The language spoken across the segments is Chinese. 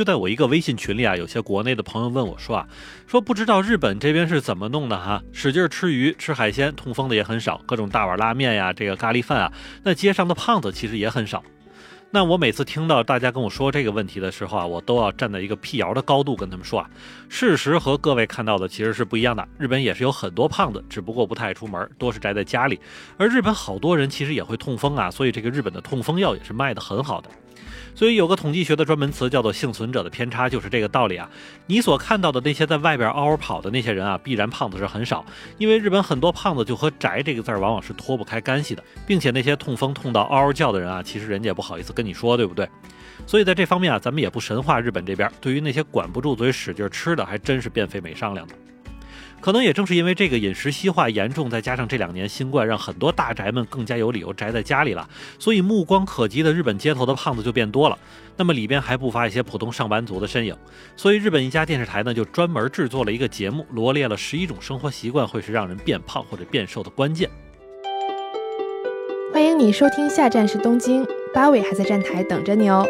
就在我一个微信群里啊，有些国内的朋友问我说啊，说不知道日本这边是怎么弄的哈，使劲吃鱼吃海鲜，痛风的也很少，各种大碗拉面呀，这个咖喱饭啊，那街上的胖子其实也很少。那我每次听到大家跟我说这个问题的时候啊，我都要站在一个辟谣的高度跟他们说啊，事实和各位看到的其实是不一样的。日本也是有很多胖子，只不过不太爱出门，多是宅在家里。而日本好多人其实也会痛风啊，所以这个日本的痛风药也是卖的很好的。所以有个统计学的专门词叫做幸存者的偏差，就是这个道理啊。你所看到的那些在外边嗷嗷跑的那些人啊，必然胖子是很少，因为日本很多胖子就和宅这个字儿往往是脱不开干系的，并且那些痛风痛到嗷嗷叫的人啊，其实人家也不好意思跟你说，对不对？所以在这方面啊，咱们也不神话日本这边，对于那些管不住嘴使劲吃的，还真是变废没商量的。可能也正是因为这个饮食西化严重，再加上这两年新冠让很多大宅们更加有理由宅在家里了，所以目光可及的日本街头的胖子就变多了。那么里边还不乏一些普通上班族的身影。所以日本一家电视台呢就专门制作了一个节目，罗列了十一种生活习惯会是让人变胖或者变瘦的关键。欢迎你收听，下站是东京，八尾还在站台等着你哦。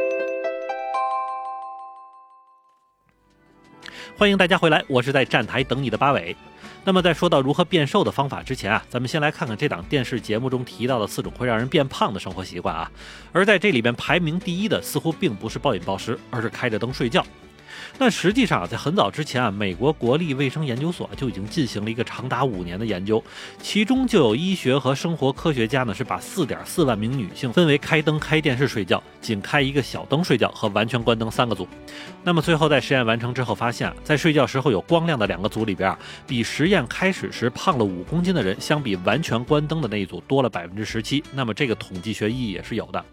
欢迎大家回来，我是在站台等你的八尾。那么在说到如何变瘦的方法之前啊，咱们先来看看这档电视节目中提到的四种会让人变胖的生活习惯啊。而在这里边排名第一的似乎并不是暴饮暴食，而是开着灯睡觉。但实际上，在很早之前啊，美国国立卫生研究所就已经进行了一个长达五年的研究，其中就有医学和生活科学家呢，是把四点四万名女性分为开灯、开电视睡觉、仅开一个小灯睡觉和完全关灯三个组。那么最后在实验完成之后发现，啊在睡觉时候有光亮的两个组里边啊，比实验开始时胖了五公斤的人，相比完全关灯的那一组多了百分之十七。那么这个统计学意义也是有的。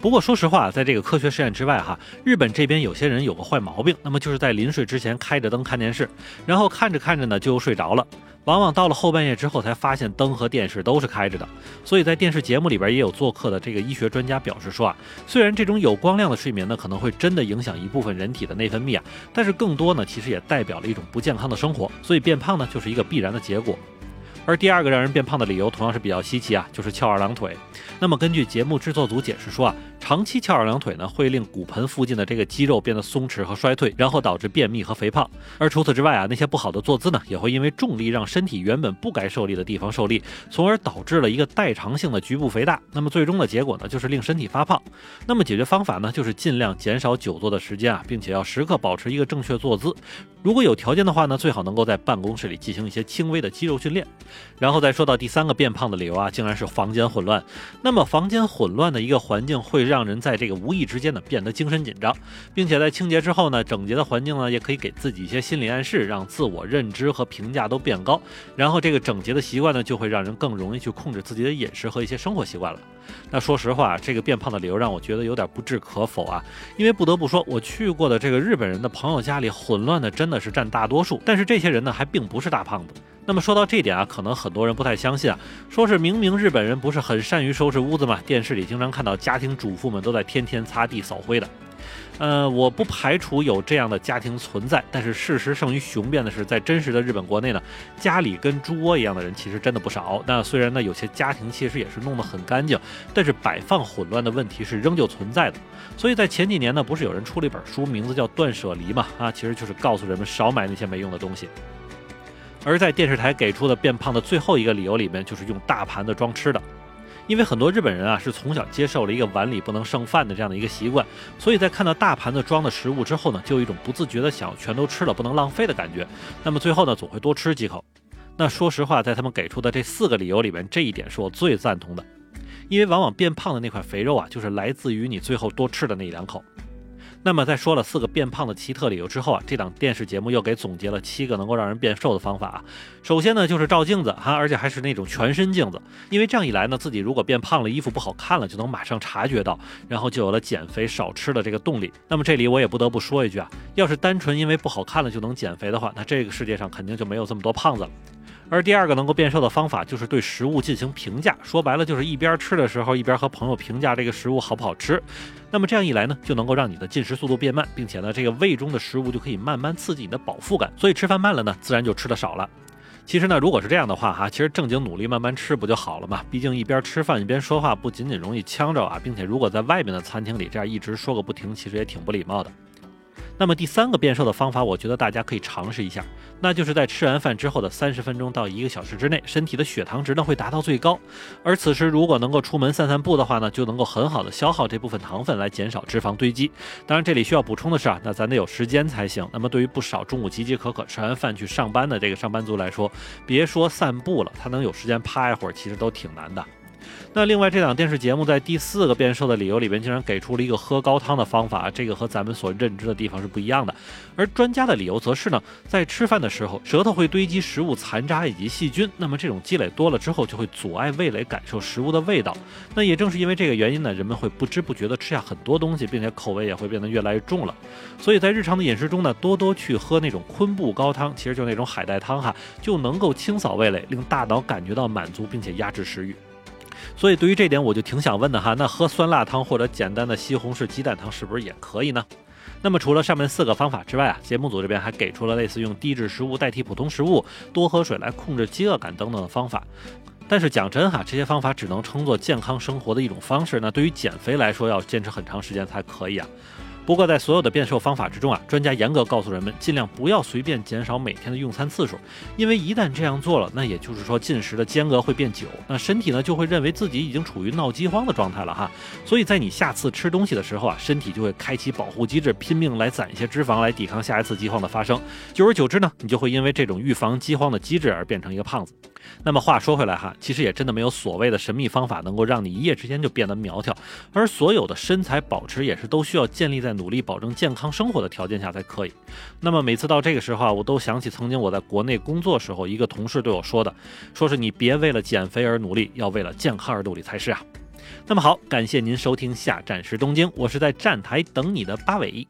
不过说实话，在这个科学实验之外，哈，日本这边有些人有个坏毛病，那么就是在临睡之前开着灯看电视，然后看着看着呢就睡着了，往往到了后半夜之后才发现灯和电视都是开着的。所以在电视节目里边也有做客的这个医学专家表示说啊，虽然这种有光亮的睡眠呢可能会真的影响一部分人体的内分泌啊，但是更多呢其实也代表了一种不健康的生活，所以变胖呢就是一个必然的结果。而第二个让人变胖的理由同样是比较稀奇啊，就是翘二郎腿。那么根据节目制作组解释说啊。长期翘二郎腿呢，会令骨盆附近的这个肌肉变得松弛和衰退，然后导致便秘和肥胖。而除此之外啊，那些不好的坐姿呢，也会因为重力让身体原本不该受力的地方受力，从而导致了一个代偿性的局部肥大。那么最终的结果呢，就是令身体发胖。那么解决方法呢，就是尽量减少久坐的时间啊，并且要时刻保持一个正确坐姿。如果有条件的话呢，最好能够在办公室里进行一些轻微的肌肉训练。然后再说到第三个变胖的理由啊，竟然是房间混乱。那么房间混乱的一个环境会让人在这个无意之间呢变得精神紧张，并且在清洁之后呢，整洁的环境呢也可以给自己一些心理暗示，让自我认知和评价都变高。然后这个整洁的习惯呢，就会让人更容易去控制自己的饮食和一些生活习惯了。那说实话，这个变胖的理由让我觉得有点不置可否啊，因为不得不说，我去过的这个日本人的朋友家里，混乱的真的是占大多数。但是这些人呢，还并不是大胖子。那么说到这点啊，可能很多人不太相信啊，说是明明日本人不是很善于收拾屋子吗？电视里经常看到家庭主妇们都在天天擦地扫灰的。呃，我不排除有这样的家庭存在，但是事实胜于雄辩的是，在真实的日本国内呢，家里跟猪窝一样的人其实真的不少。那虽然呢，有些家庭其实也是弄得很干净，但是摆放混乱的问题是仍旧存在的。所以在前几年呢，不是有人出了一本书，名字叫《断舍离》嘛？啊，其实就是告诉人们少买那些没用的东西。而在电视台给出的变胖的最后一个理由里面，就是用大盘子装吃的，因为很多日本人啊是从小接受了一个碗里不能剩饭的这样的一个习惯，所以在看到大盘子装的食物之后呢，就有一种不自觉的想全都吃了不能浪费的感觉。那么最后呢，总会多吃几口。那说实话，在他们给出的这四个理由里面，这一点是我最赞同的，因为往往变胖的那块肥肉啊，就是来自于你最后多吃的那一两口。那么在说了四个变胖的奇特理由之后啊，这档电视节目又给总结了七个能够让人变瘦的方法啊。首先呢，就是照镜子哈，而且还是那种全身镜子，因为这样一来呢，自己如果变胖了，衣服不好看了，就能马上察觉到，然后就有了减肥少吃的这个动力。那么这里我也不得不说一句啊，要是单纯因为不好看了就能减肥的话，那这个世界上肯定就没有这么多胖子了。而第二个能够变瘦的方法就是对食物进行评价，说白了就是一边吃的时候一边和朋友评价这个食物好不好吃。那么这样一来呢，就能够让你的进食速度变慢，并且呢，这个胃中的食物就可以慢慢刺激你的饱腹感，所以吃饭慢了呢，自然就吃的少了。其实呢，如果是这样的话哈，其实正经努力慢慢吃不就好了嘛？毕竟一边吃饭一边说话，不仅仅容易呛着啊，并且如果在外面的餐厅里这样一直说个不停，其实也挺不礼貌的。那么第三个变瘦的方法，我觉得大家可以尝试一下，那就是在吃完饭之后的三十分钟到一个小时之内，身体的血糖值呢会达到最高，而此时如果能够出门散散步的话呢，就能够很好的消耗这部分糖分来减少脂肪堆积。当然这里需要补充的是啊，那咱得有时间才行。那么对于不少中午饥饥渴渴吃完饭去上班的这个上班族来说，别说散步了，他能有时间趴一会儿，其实都挺难的。那另外这档电视节目在第四个变瘦的理由里边，竟然给出了一个喝高汤的方法，这个和咱们所认知的地方是不一样的。而专家的理由则是呢，在吃饭的时候，舌头会堆积食物残渣以及细菌，那么这种积累多了之后，就会阻碍味蕾感受食物的味道。那也正是因为这个原因呢，人们会不知不觉地吃下很多东西，并且口味也会变得越来越重了。所以在日常的饮食中呢，多多去喝那种昆布高汤，其实就那种海带汤哈，就能够清扫味蕾，令大脑感觉到满足，并且压制食欲。所以对于这点，我就挺想问的哈，那喝酸辣汤或者简单的西红柿鸡蛋汤是不是也可以呢？那么除了上面四个方法之外啊，节目组这边还给出了类似用低脂食物代替普通食物、多喝水来控制饥饿感等等的方法。但是讲真哈，这些方法只能称作健康生活的一种方式，那对于减肥来说，要坚持很长时间才可以啊。不过，在所有的变瘦方法之中啊，专家严格告诉人们，尽量不要随便减少每天的用餐次数，因为一旦这样做了，那也就是说进食的间隔会变久，那身体呢就会认为自己已经处于闹饥荒的状态了哈。所以在你下次吃东西的时候啊，身体就会开启保护机制，拼命来攒一些脂肪来抵抗下一次饥荒的发生。久而久之呢，你就会因为这种预防饥荒的机制而变成一个胖子。那么话说回来哈，其实也真的没有所谓的神秘方法能够让你一夜之间就变得苗条，而所有的身材保持也是都需要建立在努力保证健康生活的条件下才可以。那么每次到这个时候啊，我都想起曾经我在国内工作时候一个同事对我说的，说是你别为了减肥而努力，要为了健康而努力才是啊。那么好，感谢您收听下站时东京，我是在站台等你的八尾。